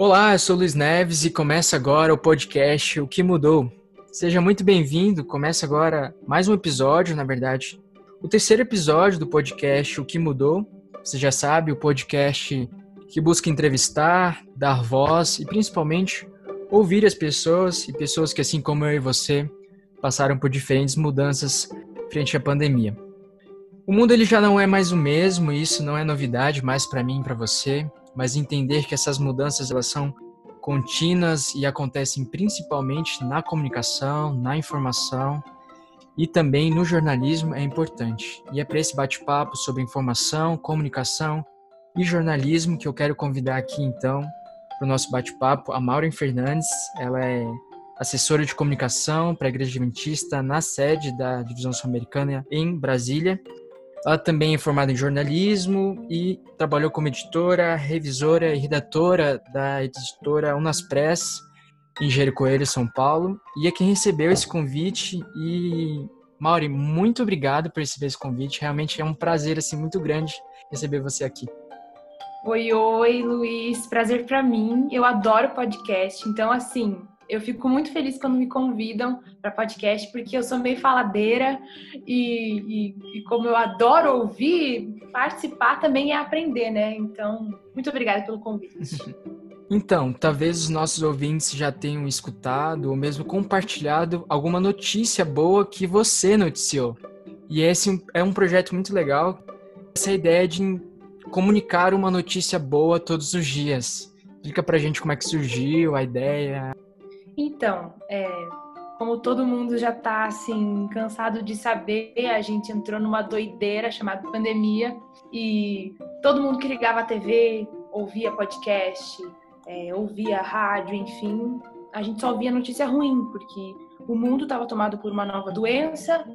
Olá, eu sou Luiz Neves e começa agora o podcast O que Mudou. Seja muito bem-vindo. Começa agora mais um episódio, na verdade, o terceiro episódio do podcast O que Mudou. Você já sabe, o podcast que busca entrevistar, dar voz e principalmente ouvir as pessoas e pessoas que, assim como eu e você, passaram por diferentes mudanças frente à pandemia. O mundo ele já não é mais o mesmo, e isso não é novidade mais para mim e para você, mas entender que essas mudanças elas são contínuas e acontecem principalmente na comunicação, na informação e também no jornalismo é importante. E é para esse bate-papo sobre informação, comunicação e jornalismo que eu quero convidar aqui então para o nosso bate-papo a Maureen Fernandes. Ela é assessora de comunicação para a Igreja Adventista na sede da Divisão Sul-Americana em Brasília. Ela também é formada em jornalismo e trabalhou como editora, revisora e redatora da editora Unas Press em Jericoelho, São Paulo. E é quem recebeu esse convite e Mauri, muito obrigado por receber esse convite. Realmente é um prazer assim muito grande receber você aqui. Oi, oi, Luiz. Prazer para mim. Eu adoro podcast. Então, assim, eu fico muito feliz quando me convidam para podcast, porque eu sou meio faladeira e, e, e, como eu adoro ouvir, participar também é aprender, né? Então, muito obrigada pelo convite. Então, talvez os nossos ouvintes já tenham escutado ou mesmo compartilhado alguma notícia boa que você noticiou. E esse é um projeto muito legal. Essa ideia de comunicar uma notícia boa todos os dias. Explica pra gente como é que surgiu a ideia. Então, é, como todo mundo já está assim cansado de saber, a gente entrou numa doideira chamada pandemia e todo mundo que ligava a TV ouvia podcast, é, ouvia rádio, enfim, a gente só via notícia ruim porque o mundo estava tomado por uma nova doença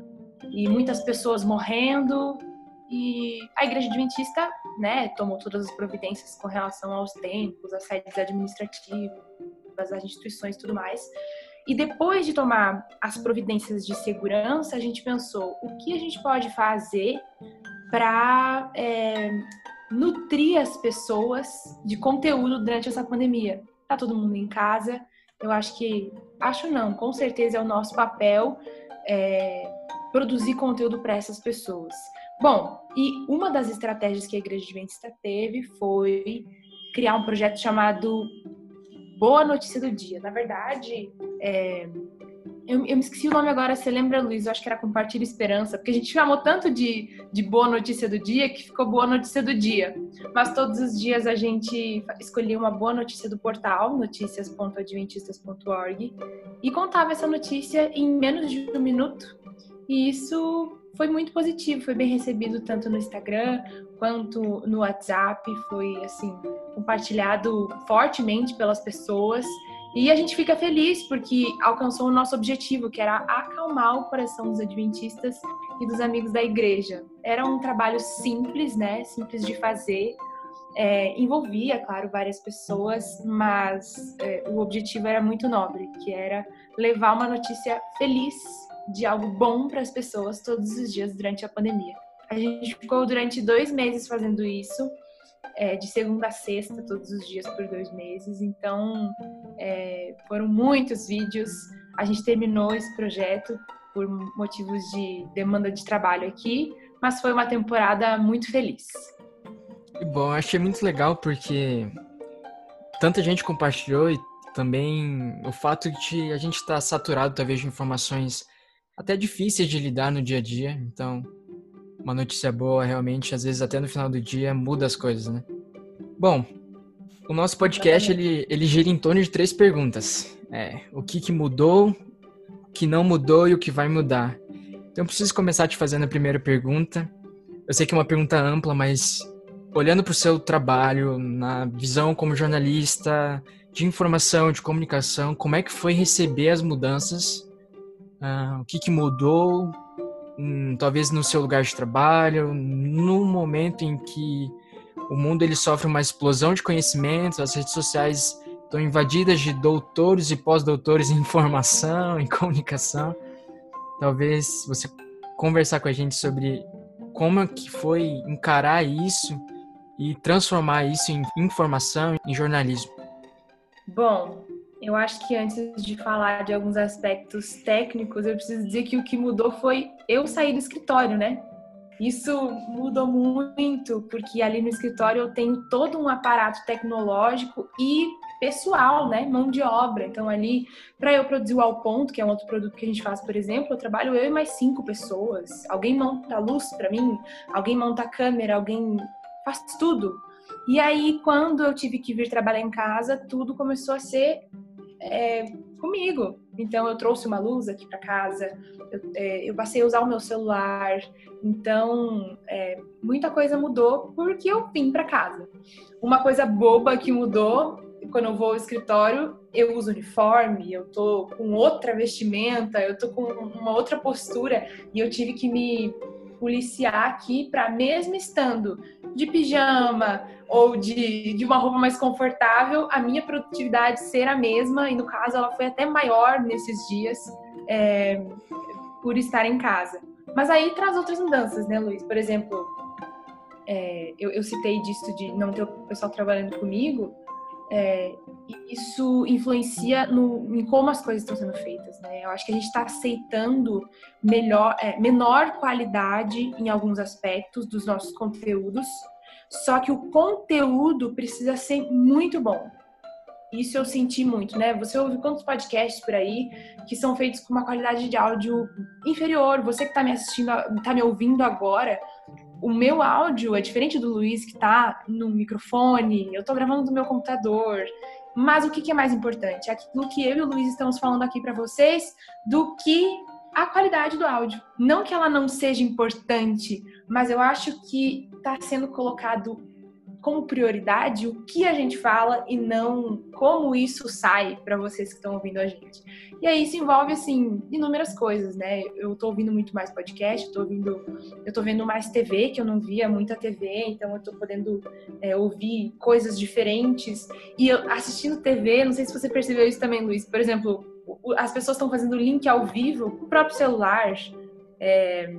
e muitas pessoas morrendo e a Igreja Adventista, né, tomou todas as providências com relação aos tempos, às sedes administrativas das instituições e tudo mais. E depois de tomar as providências de segurança, a gente pensou o que a gente pode fazer para é, nutrir as pessoas de conteúdo durante essa pandemia. Tá todo mundo em casa, eu acho que, acho não, com certeza é o nosso papel é, produzir conteúdo para essas pessoas. Bom, e uma das estratégias que a Igreja Adventista teve foi criar um projeto chamado boa notícia do dia. Na verdade, é, eu, eu, me esqueci o nome agora, você lembra, Luiz? Eu acho que era Compartilha Esperança, porque a gente chamou tanto de, de boa notícia do dia que ficou boa notícia do dia. Mas todos os dias a gente escolhia uma boa notícia do portal, noticias.adventistas.org, e contava essa notícia em menos de um minuto. E isso foi muito positivo, foi bem recebido tanto no Instagram quanto no WhatsApp, foi assim compartilhado fortemente pelas pessoas. E a gente fica feliz porque alcançou o nosso objetivo, que era acalmar o coração dos adventistas e dos amigos da igreja. Era um trabalho simples, né? Simples de fazer. É, envolvia, claro, várias pessoas, mas é, o objetivo era muito nobre, que era levar uma notícia feliz de algo bom para as pessoas todos os dias durante a pandemia. A gente ficou durante dois meses fazendo isso, é, de segunda a sexta, todos os dias por dois meses. Então, é, foram muitos vídeos. A gente terminou esse projeto por motivos de demanda de trabalho aqui, mas foi uma temporada muito feliz. Bom, achei muito legal porque tanta gente compartilhou e também o fato de a gente estar tá saturado talvez de informações até difíceis de lidar no dia a dia. Então, uma notícia boa realmente, às vezes até no final do dia, muda as coisas, né? Bom, o nosso podcast ele, ele gira em torno de três perguntas. É, o que, que mudou, o que não mudou e o que vai mudar. Então, eu preciso começar te fazendo a primeira pergunta. Eu sei que é uma pergunta ampla, mas olhando para o seu trabalho, na visão como jornalista, de informação, de comunicação, como é que foi receber as mudanças Uh, o que, que mudou, um, talvez no seu lugar de trabalho, no momento em que o mundo ele sofre uma explosão de conhecimento, as redes sociais estão invadidas de doutores e pós-doutores em informação, em comunicação. Talvez você conversar com a gente sobre como é que foi encarar isso e transformar isso em informação, em jornalismo. Bom, eu acho que antes de falar de alguns aspectos técnicos, eu preciso dizer que o que mudou foi eu sair do escritório, né? Isso mudou muito, porque ali no escritório eu tenho todo um aparato tecnológico e pessoal, né? Mão de obra. Então, ali, para eu produzir o Ao Ponto, que é um outro produto que a gente faz, por exemplo, eu trabalho eu e mais cinco pessoas. Alguém monta a luz para mim, alguém monta a câmera, alguém faz tudo. E aí, quando eu tive que vir trabalhar em casa, tudo começou a ser é, comigo. Então, eu trouxe uma luz aqui para casa, eu, é, eu, passei a usar o meu celular. Então, é, muita coisa mudou porque eu vim para casa. Uma coisa boba que mudou quando eu vou ao escritório, eu uso uniforme, eu tô com outra vestimenta, eu tô com uma outra postura e eu tive que me policiar aqui para mesmo estando de pijama ou de, de uma roupa mais confortável, a minha produtividade ser a mesma, e no caso ela foi até maior nesses dias é, por estar em casa. Mas aí traz outras mudanças, né, Luiz? Por exemplo, é, eu, eu, citei disso de não ter o pessoal trabalhando comigo, é, isso influencia no, em como as coisas estão sendo feitas, né? Eu acho que a gente está aceitando melhor, é, menor qualidade em alguns aspectos dos nossos conteúdos, só que o conteúdo precisa ser muito bom. Isso eu senti muito, né? Você ouve quantos podcasts por aí que são feitos com uma qualidade de áudio inferior? Você que está me assistindo, está me ouvindo agora, o meu áudio é diferente do Luiz que está no microfone, eu estou gravando do meu computador. Mas o que, que é mais importante? Aquilo que eu e o Luiz estamos falando aqui para vocês, do que a qualidade do áudio. Não que ela não seja importante, mas eu acho que está sendo colocado como prioridade o que a gente fala e não como isso sai para vocês que estão ouvindo a gente. E aí isso envolve assim inúmeras coisas, né? Eu tô ouvindo muito mais podcast, eu tô ouvindo, eu tô vendo mais TV que eu não via muita TV, então eu tô podendo é, ouvir coisas diferentes e eu, assistindo TV, não sei se você percebeu isso também, Luiz. Por exemplo, as pessoas estão fazendo link ao vivo com o próprio celular. É,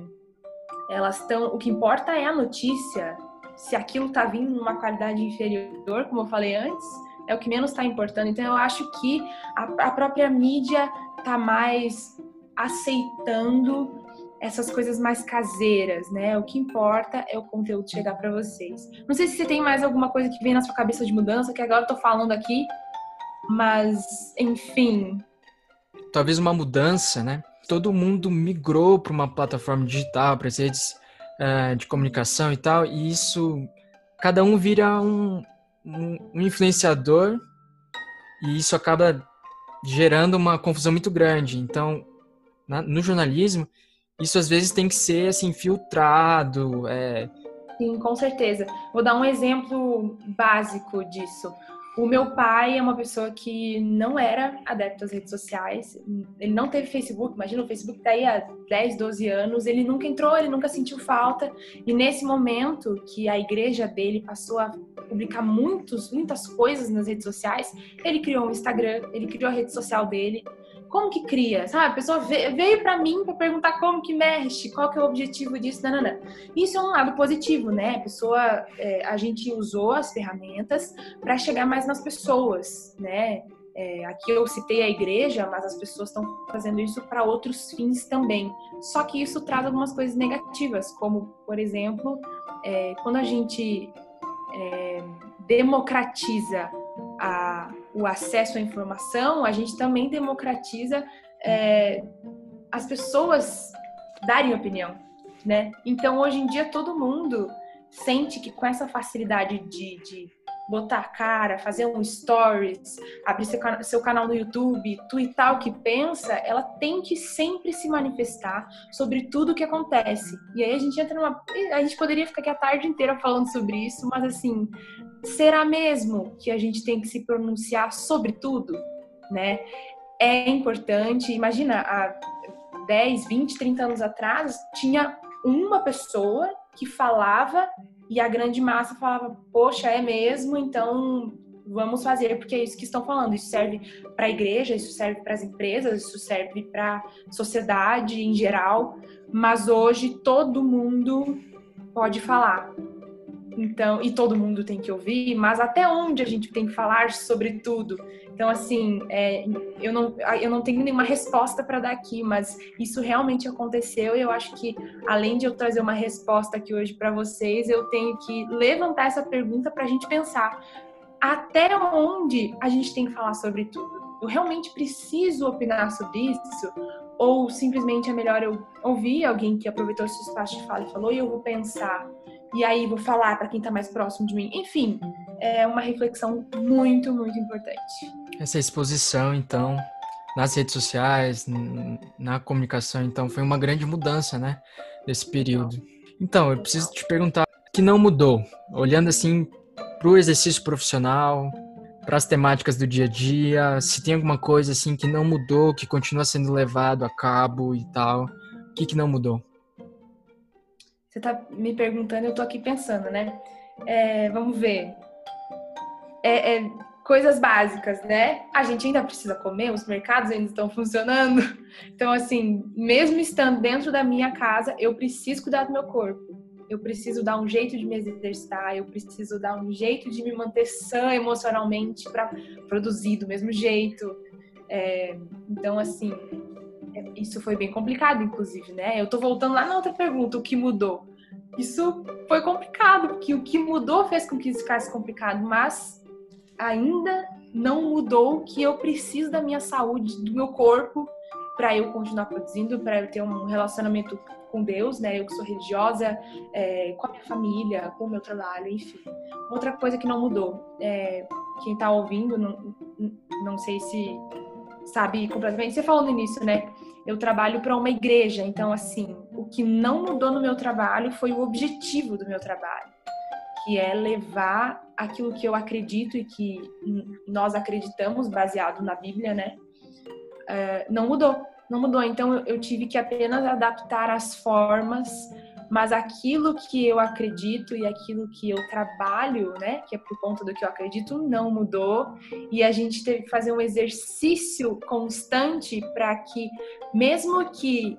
elas estão. O que importa é a notícia. Se aquilo está vindo numa qualidade inferior, como eu falei antes, é o que menos está importando. Então, eu acho que a, a própria mídia está mais aceitando essas coisas mais caseiras, né? O que importa é o conteúdo chegar para vocês. Não sei se você tem mais alguma coisa que vem na sua cabeça de mudança, que agora eu tô falando aqui, mas enfim, talvez uma mudança, né? Todo mundo migrou para uma plataforma digital, para as redes uh, de comunicação e tal, e isso, cada um vira um, um, um influenciador e isso acaba gerando uma confusão muito grande. Então, na, no jornalismo, isso às vezes tem que ser assim filtrado. É... Sim, com certeza. Vou dar um exemplo básico disso. O meu pai é uma pessoa que não era adepto às redes sociais. Ele não teve Facebook, imagina o Facebook tá aí há 10, 12 anos. Ele nunca entrou, ele nunca sentiu falta. E nesse momento que a igreja dele passou a publicar muitos, muitas coisas nas redes sociais, ele criou um Instagram, ele criou a rede social dele como que cria, sabe? A pessoa veio para mim para perguntar como que mexe, qual que é o objetivo disso, nanana. Isso é um lado positivo, né? A pessoa, é, a gente usou as ferramentas para chegar mais nas pessoas, né? É, aqui eu citei a igreja, mas as pessoas estão fazendo isso para outros fins também. Só que isso traz algumas coisas negativas, como, por exemplo, é, quando a gente é, democratiza a, o acesso à informação, a gente também democratiza é, as pessoas darem opinião, né? Então, hoje em dia, todo mundo sente que com essa facilidade de, de botar a cara, fazer um stories, abrir seu, seu canal no YouTube, twittar o que pensa, ela tem que sempre se manifestar sobre tudo o que acontece. E aí a gente entra numa. A gente poderia ficar aqui a tarde inteira falando sobre isso, mas assim, será mesmo que a gente tem que se pronunciar sobre tudo? Né? É importante. Imagina, há 10, 20, 30 anos atrás, tinha uma pessoa que falava e a grande massa falava, poxa, é mesmo, então vamos fazer, porque é isso que estão falando. Isso serve para a igreja, isso serve para as empresas, isso serve para a sociedade em geral, mas hoje todo mundo pode falar. Então, e todo mundo tem que ouvir, mas até onde a gente tem que falar sobre tudo? Então, assim, é, eu, não, eu não tenho nenhuma resposta para dar aqui, mas isso realmente aconteceu e eu acho que, além de eu trazer uma resposta aqui hoje para vocês, eu tenho que levantar essa pergunta para a gente pensar até onde a gente tem que falar sobre tudo. Eu realmente preciso opinar sobre isso? Ou simplesmente é melhor eu ouvir alguém que aproveitou esse espaço de fala e falou e eu vou pensar e aí vou falar para quem está mais próximo de mim. Enfim, é uma reflexão muito, muito importante. Essa exposição, então, nas redes sociais, na comunicação, então, foi uma grande mudança, né, nesse período. Então, eu preciso te perguntar que não mudou, olhando assim para o exercício profissional, para as temáticas do dia a dia, se tem alguma coisa assim que não mudou, que continua sendo levado a cabo e tal, o que que não mudou? Você está me perguntando, eu estou aqui pensando, né? É, vamos ver. É, é, coisas básicas, né? A gente ainda precisa comer, os mercados ainda estão funcionando. Então, assim, mesmo estando dentro da minha casa, eu preciso cuidar do meu corpo. Eu preciso dar um jeito de me exercitar, eu preciso dar um jeito de me manter sã emocionalmente para produzir do mesmo jeito. É, então, assim, isso foi bem complicado, inclusive, né? Eu tô voltando lá na outra pergunta, o que mudou? Isso foi complicado, porque o que mudou fez com que isso ficasse complicado, mas ainda não mudou que eu preciso da minha saúde, do meu corpo, para eu continuar produzindo, para eu ter um relacionamento com Deus, né? Eu que sou religiosa, é, com a minha família, com o meu trabalho, enfim. Outra coisa que não mudou, é, quem tá ouvindo, não, não sei se sabe completamente. Você falou no início, né? Eu trabalho para uma igreja, então assim, o que não mudou no meu trabalho foi o objetivo do meu trabalho, que é levar aquilo que eu acredito e que nós acreditamos, baseado na Bíblia, né? Uh, não mudou, não mudou. Então eu tive que apenas adaptar as formas mas aquilo que eu acredito e aquilo que eu trabalho, né, que é por conta do que eu acredito, não mudou. E a gente teve que fazer um exercício constante para que, mesmo que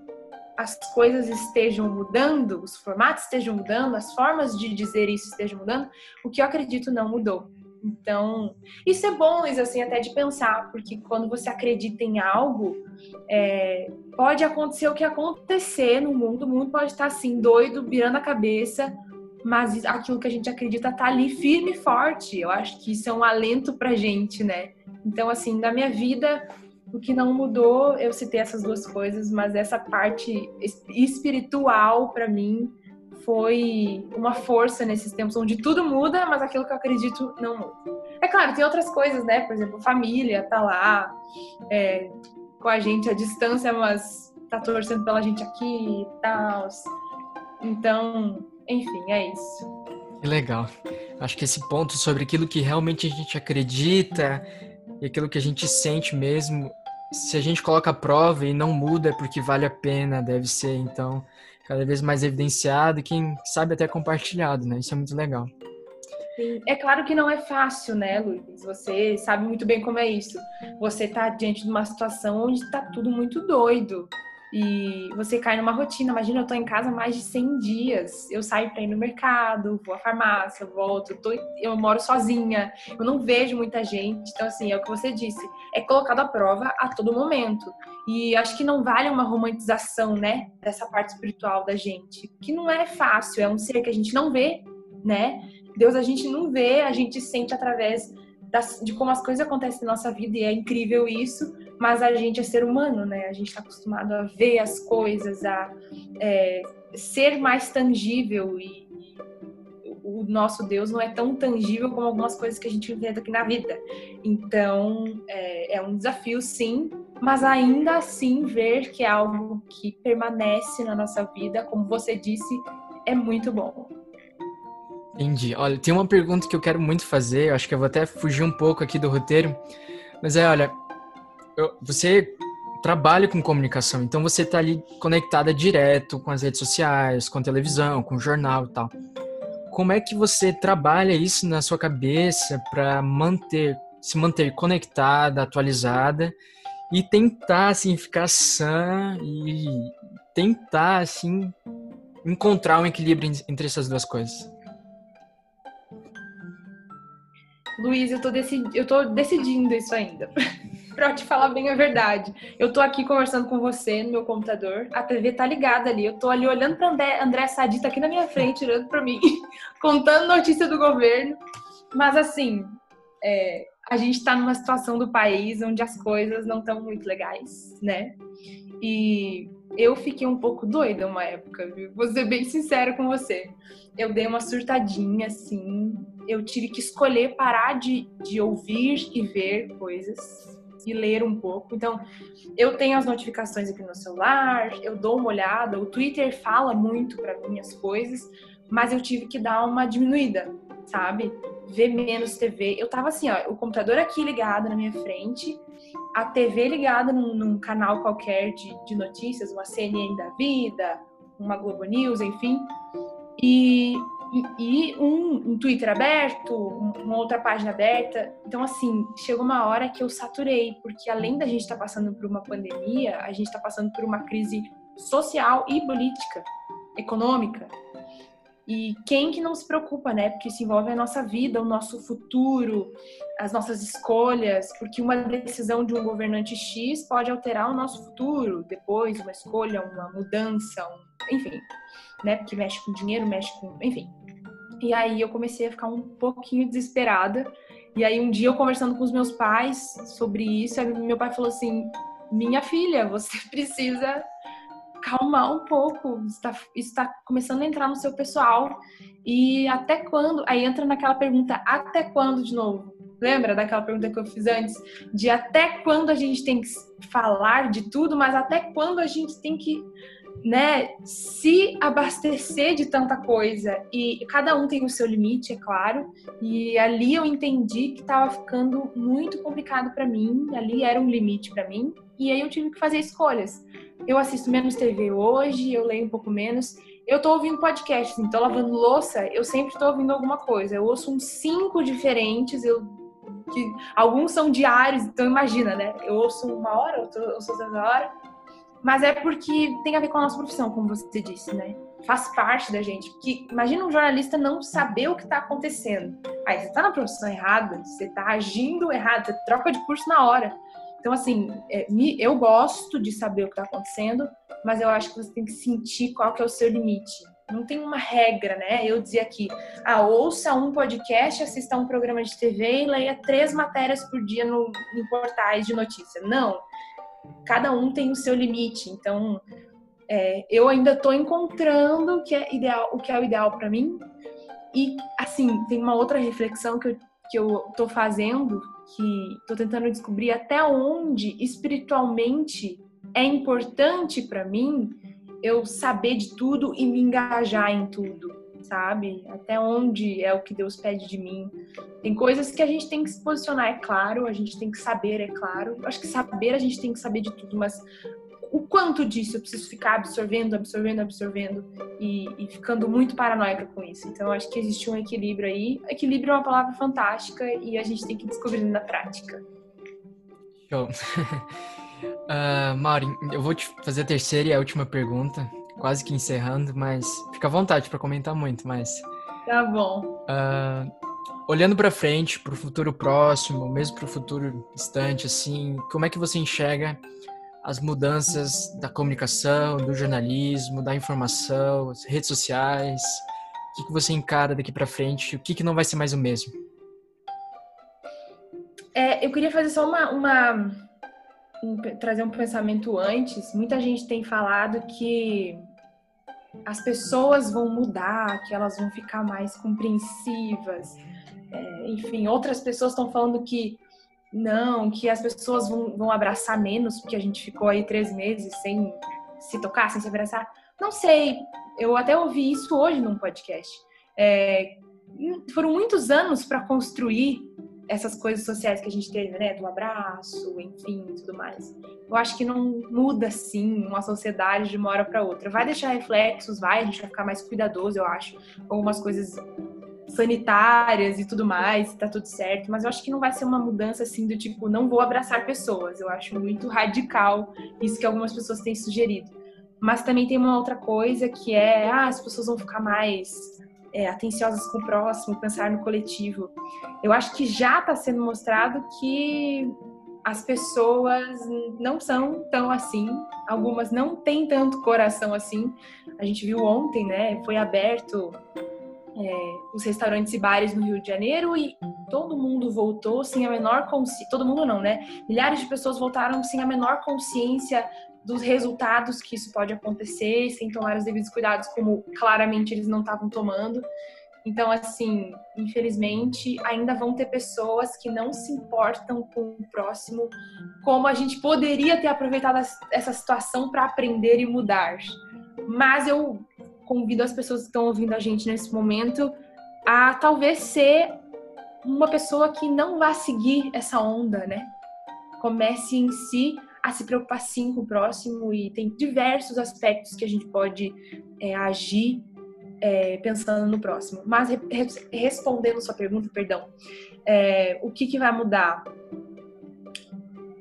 as coisas estejam mudando, os formatos estejam mudando, as formas de dizer isso estejam mudando, o que eu acredito não mudou. Então, isso é bom, Luiz, assim, até de pensar, porque quando você acredita em algo, é, pode acontecer o que acontecer no mundo, o mundo pode estar assim, doido, virando a cabeça, mas aquilo que a gente acredita tá ali firme e forte. Eu acho que isso é um alento pra gente, né? Então, assim, na minha vida, o que não mudou, eu citei essas duas coisas, mas essa parte espiritual, para mim, foi uma força nesses tempos onde tudo muda, mas aquilo que eu acredito não muda. É claro, tem outras coisas, né? Por exemplo, família tá lá é, com a gente à distância, mas tá torcendo pela gente aqui e tal. Então, enfim, é isso. Que legal. Acho que esse ponto sobre aquilo que realmente a gente acredita e aquilo que a gente sente mesmo, se a gente coloca a prova e não muda é porque vale a pena, deve ser. Então, cada vez mais evidenciado e quem sabe até compartilhado, né? Isso é muito legal. É claro que não é fácil, né, Luiz? Você sabe muito bem como é isso. Você tá diante de uma situação onde tá tudo muito doido e você cai numa rotina. Imagina, eu tô em casa mais de 100 dias. Eu saio para ir no mercado, vou à farmácia, volto, eu, tô, eu moro sozinha, eu não vejo muita gente. Então, assim, é o que você disse, é colocado à prova a todo momento. E acho que não vale uma romantização, né, dessa parte espiritual da gente, que não é fácil, é um ser que a gente não vê, né? Deus a gente não vê, a gente sente através das, de como as coisas acontecem na nossa vida e é incrível isso, mas a gente é ser humano, né? A gente está acostumado a ver as coisas, a é, ser mais tangível e, o nosso Deus não é tão tangível como algumas coisas que a gente enfrenta aqui na vida. Então, é, é, um desafio, sim, mas ainda assim ver que é algo que permanece na nossa vida, como você disse, é muito bom. Entendi. Olha, tem uma pergunta que eu quero muito fazer, eu acho que eu vou até fugir um pouco aqui do roteiro, mas é, olha, eu, você trabalha com comunicação, então você está ali conectada direto com as redes sociais, com a televisão, com o jornal e tal. Como é que você trabalha isso na sua cabeça para manter, se manter conectada, atualizada e tentar assim ficar sã e tentar assim encontrar um equilíbrio entre essas duas coisas? Luiz, eu tô, decidi eu tô decidindo isso ainda. pra te falar bem a verdade. Eu tô aqui conversando com você no meu computador, a TV tá ligada ali. Eu tô ali olhando pra André, André Sadi, tá aqui na minha frente, olhando pra mim, contando notícia do governo. Mas assim, é, a gente tá numa situação do país onde as coisas não estão muito legais, né? E eu fiquei um pouco doida uma época, viu? Vou ser bem sincera com você. Eu dei uma surtadinha, assim. Eu tive que escolher parar de, de ouvir e ver coisas e ler um pouco. Então, eu tenho as notificações aqui no celular, eu dou uma olhada, o Twitter fala muito para mim as coisas, mas eu tive que dar uma diminuída, sabe? Ver menos TV. Eu tava assim, ó, o computador aqui ligado na minha frente, a TV ligada num, num canal qualquer de, de notícias, uma CNN da vida, uma Globo News, enfim. E e, um, um, Twitter aberto, uma outra página aberta. Então, assim, chegou uma hora que eu saturei, porque além da gente estar tá passando por uma pandemia, a gente está passando por uma crise social e política, econômica. E quem que não se preocupa, né? Porque isso envolve a nossa vida, o nosso futuro, as nossas escolhas, porque uma decisão de um governante X pode alterar o nosso futuro, depois uma escolha, uma mudança, um... enfim, né? Porque mexe com dinheiro, mexe com, enfim. E aí eu comecei a ficar um pouquinho desesperada. E aí um dia eu conversando com os meus pais sobre isso, meu pai falou assim: "Minha filha, você precisa calmar um pouco. Está, está começando a entrar no seu pessoal. E até quando? Aí entra naquela pergunta, até quando de novo? Lembra daquela pergunta que eu fiz antes? De até quando a gente tem que falar de tudo, mas até quando a gente tem que né, se abastecer de tanta coisa e cada um tem o seu limite, é claro. E ali eu entendi que estava ficando muito complicado para mim, ali era um limite para mim, e aí eu tive que fazer escolhas. Eu assisto menos TV hoje, eu leio um pouco menos. Eu tô ouvindo podcasts, então lavando louça, eu sempre tô ouvindo alguma coisa. Eu ouço uns cinco diferentes, eu que alguns são diários, então imagina, né? Eu ouço uma hora, eu ouço outra hora mas é porque tem a ver com a nossa profissão, como você disse, né? Faz parte da gente. Porque imagina um jornalista não saber o que está acontecendo. Aí você está na profissão errada, você está agindo errado, você troca de curso na hora. Então, assim, é, eu gosto de saber o que está acontecendo, mas eu acho que você tem que sentir qual que é o seu limite. Não tem uma regra, né? Eu dizia aqui, ah, ouça um podcast, assista um programa de TV e leia três matérias por dia no, em portais de notícia. Não cada um tem o seu limite. Então, é, eu ainda estou encontrando o que é ideal, o que é o ideal para mim. E assim, tem uma outra reflexão que eu, que eu tô fazendo, que estou tentando descobrir até onde espiritualmente é importante para mim eu saber de tudo e me engajar em tudo sabe? Até onde é o que Deus pede de mim. Tem coisas que a gente tem que se posicionar, é claro, a gente tem que saber, é claro. Acho que saber a gente tem que saber de tudo, mas o quanto disso eu preciso ficar absorvendo, absorvendo, absorvendo e, e ficando muito paranoica com isso. Então, acho que existe um equilíbrio aí. Equilíbrio é uma palavra fantástica e a gente tem que descobrir na prática. Show. uh, Maureen, eu vou te fazer a terceira e a última pergunta quase que encerrando, mas fica à vontade para comentar muito, mas. Tá bom. Uh, olhando para frente, para o futuro próximo, mesmo para o futuro distante, assim, como é que você enxerga as mudanças da comunicação, do jornalismo, da informação, as redes sociais? O que, que você encara daqui para frente? O que, que não vai ser mais o mesmo? É, eu queria fazer só uma, uma um, trazer um pensamento antes. Muita gente tem falado que as pessoas vão mudar, que elas vão ficar mais compreensivas. É, enfim, outras pessoas estão falando que não, que as pessoas vão, vão abraçar menos, porque a gente ficou aí três meses sem se tocar, sem se abraçar. Não sei, eu até ouvi isso hoje num podcast. É, foram muitos anos para construir essas coisas sociais que a gente teve, né? Do abraço, enfim, tudo mais. Eu acho que não muda, assim, uma sociedade de uma hora para outra. Vai deixar reflexos, vai, a gente vai ficar mais cuidadoso, eu acho. Algumas coisas sanitárias e tudo mais, tá tudo certo. Mas eu acho que não vai ser uma mudança, assim, do tipo, não vou abraçar pessoas. Eu acho muito radical isso que algumas pessoas têm sugerido. Mas também tem uma outra coisa que é, ah, as pessoas vão ficar mais é, atenciosas com o próximo, pensar no coletivo. Eu acho que já está sendo mostrado que as pessoas não são tão assim, algumas não têm tanto coração assim. A gente viu ontem, né? Foi aberto é, os restaurantes e bares no Rio de Janeiro e todo mundo voltou sem a menor consciência. Todo mundo não, né? Milhares de pessoas voltaram sem a menor consciência dos resultados que isso pode acontecer, sem tomar os devidos cuidados, como claramente eles não estavam tomando. Então, assim, infelizmente, ainda vão ter pessoas que não se importam com o próximo, como a gente poderia ter aproveitado essa situação para aprender e mudar. Mas eu convido as pessoas que estão ouvindo a gente nesse momento a talvez ser uma pessoa que não vá seguir essa onda, né? Comece em si a se preocupar sim com o próximo e tem diversos aspectos que a gente pode é, agir é, pensando no próximo. Mas re respondendo sua pergunta, perdão, é, o que, que vai mudar?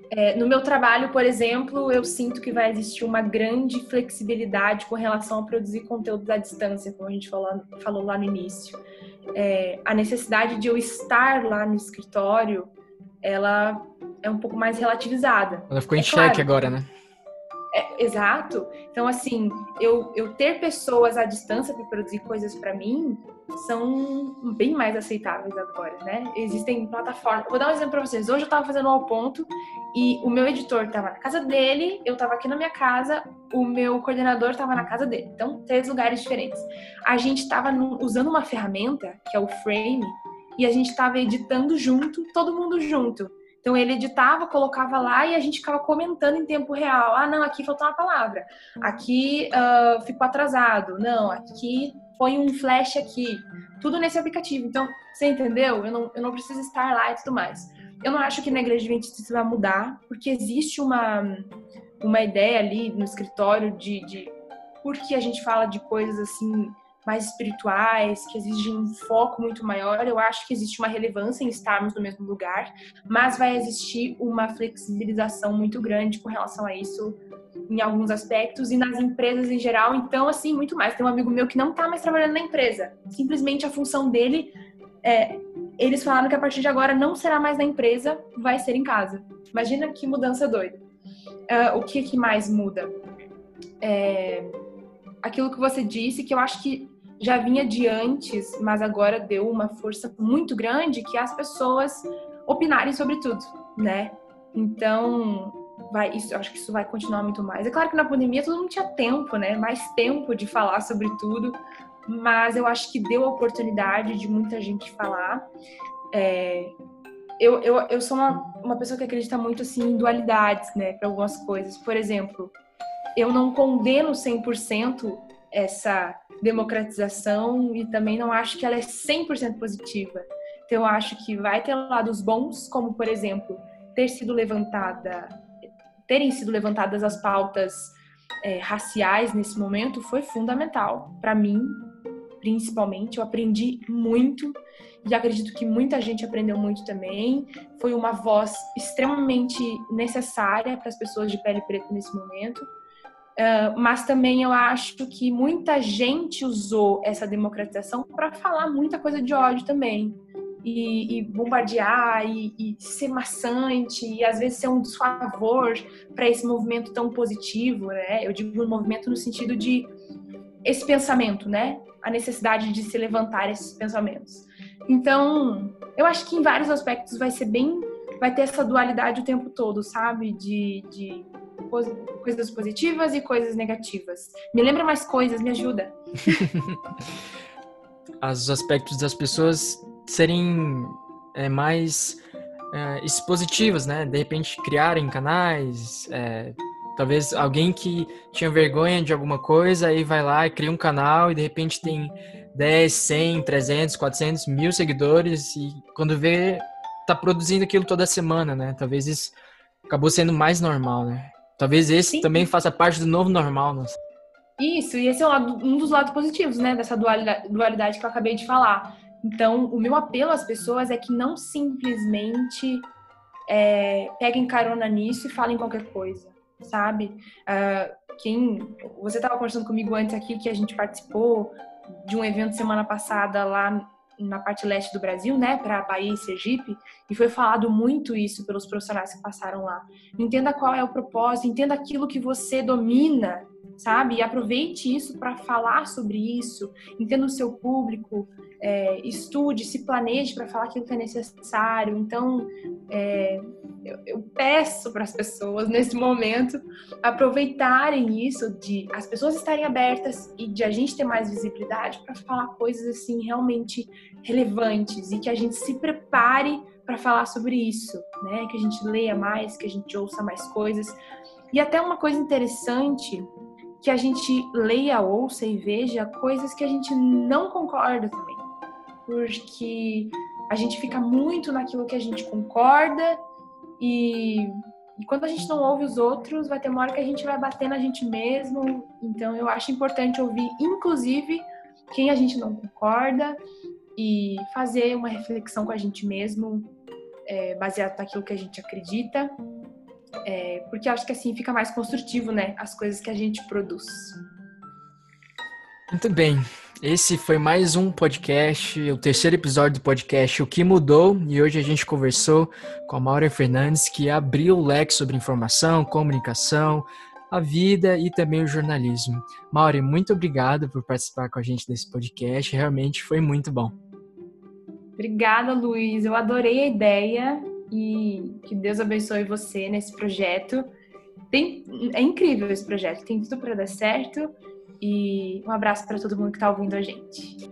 É, no meu trabalho, por exemplo, eu sinto que vai existir uma grande flexibilidade com relação a produzir conteúdo à distância, como a gente falou, falou lá no início. É, a necessidade de eu estar lá no escritório, ela é um pouco mais relativizada. Ela ficou em é xeque agora, né? É, exato. Então, assim, eu, eu ter pessoas à distância para produzir coisas para mim são bem mais aceitáveis agora, né? Existem plataformas. Vou dar um exemplo para vocês. Hoje eu estava fazendo ao ponto e o meu editor estava na casa dele, eu estava aqui na minha casa, o meu coordenador estava na casa dele. Então, três lugares diferentes. A gente estava usando uma ferramenta, que é o Frame, e a gente estava editando junto, todo mundo junto. Então ele editava, colocava lá e a gente ficava comentando em tempo real. Ah, não, aqui faltou uma palavra. Aqui uh, ficou atrasado. Não, aqui foi um flash aqui. Tudo nesse aplicativo. Então, você entendeu? Eu não, eu não preciso estar lá e tudo mais. Eu não acho que na igreja adventista isso vai mudar, porque existe uma, uma ideia ali no escritório de, de por que a gente fala de coisas assim mais espirituais, que exigem um foco muito maior, eu acho que existe uma relevância em estarmos no mesmo lugar, mas vai existir uma flexibilização muito grande com relação a isso em alguns aspectos e nas empresas em geral, então assim, muito mais. Tem um amigo meu que não está mais trabalhando na empresa, simplesmente a função dele é, eles falaram que a partir de agora não será mais na empresa, vai ser em casa. Imagina que mudança doida. Uh, o que, que mais muda? É, aquilo que você disse, que eu acho que já vinha de antes, mas agora deu uma força muito grande que as pessoas opinarem sobre tudo, né? Então, vai, isso, acho que isso vai continuar muito mais. É claro que na pandemia todo mundo tinha tempo, né? Mais tempo de falar sobre tudo, mas eu acho que deu a oportunidade de muita gente falar. É, eu, eu, eu sou uma, uma pessoa que acredita muito assim, em dualidades, né, para algumas coisas. Por exemplo, eu não condeno 100% essa democratização e também não acho que ela é 100% positiva. Então, eu acho que vai ter lados bons, como, por exemplo, ter sido levantada, terem sido levantadas as pautas é, raciais nesse momento foi fundamental para mim, principalmente. Eu aprendi muito e acredito que muita gente aprendeu muito também. Foi uma voz extremamente necessária para as pessoas de pele preta nesse momento. Uh, mas também eu acho que muita gente usou essa democratização para falar muita coisa de ódio também. E, e bombardear, e, e, ser maçante, e às vezes ser um desfavor para esse movimento tão positivo, né? Eu digo um movimento no sentido de esse pensamento, né? A necessidade de se levantar esses pensamentos. Então, eu acho que em vários aspectos vai ser bem. Vai ter essa dualidade o tempo todo, sabe? De, de coisas positivas e coisas negativas. Me lembra mais coisas, me ajuda. Os aspectos das pessoas serem é, mais é, expositivas, né? De repente criarem canais, é, talvez alguém que tinha vergonha de alguma coisa aí vai lá e cria um canal e de repente tem 10, 100, 300, 400 mil seguidores e quando vê tá produzindo aquilo toda semana, né? Talvez isso acabou sendo mais normal, né? Talvez esse Sim. também faça parte do novo normal, né? Isso, e esse é um, lado, um dos lados positivos, né, dessa dualidade, dualidade que eu acabei de falar. Então, o meu apelo às pessoas é que não simplesmente é, peguem carona nisso e falem qualquer coisa, sabe? Uh, quem você estava conversando comigo antes aqui que a gente participou de um evento semana passada lá na parte leste do Brasil, né, para Bahia e Sergipe, e foi falado muito isso pelos profissionais que passaram lá. Entenda qual é o propósito, entenda aquilo que você domina, sabe? E aproveite isso para falar sobre isso, entenda o seu público, é, estude, se planeje para falar aquilo que é necessário. Então, é, eu, eu, peço para as pessoas nesse momento aproveitarem isso de as pessoas estarem abertas e de a gente ter mais visibilidade para falar coisas assim realmente relevantes e que a gente se prepare para falar sobre isso, né? Que a gente leia mais, que a gente ouça mais coisas. E até uma coisa interessante que a gente leia, ouça e veja coisas que a gente não concorda também. Porque a gente fica muito naquilo que a gente concorda e, e, quando a gente não ouve os outros, vai ter uma hora que a gente vai bater na gente mesmo. Então eu acho importante ouvir, inclusive, quem a gente não concorda e fazer uma reflexão com a gente mesmo, é, baseado naquilo que a gente acredita é, porque acho que assim fica mais construtivo, né? As coisas que a gente produz. Muito bem. Esse foi mais um podcast, o terceiro episódio do podcast O que Mudou, e hoje a gente conversou com a Maura Fernandes, que abriu o leque sobre informação, comunicação, a vida e também o jornalismo. Maura, muito obrigado por participar com a gente desse podcast, realmente foi muito bom. Obrigada, Luiz. Eu adorei a ideia e que Deus abençoe você nesse projeto. Tem, é incrível esse projeto, tem tudo para dar certo. E um abraço para todo mundo que está ouvindo a gente.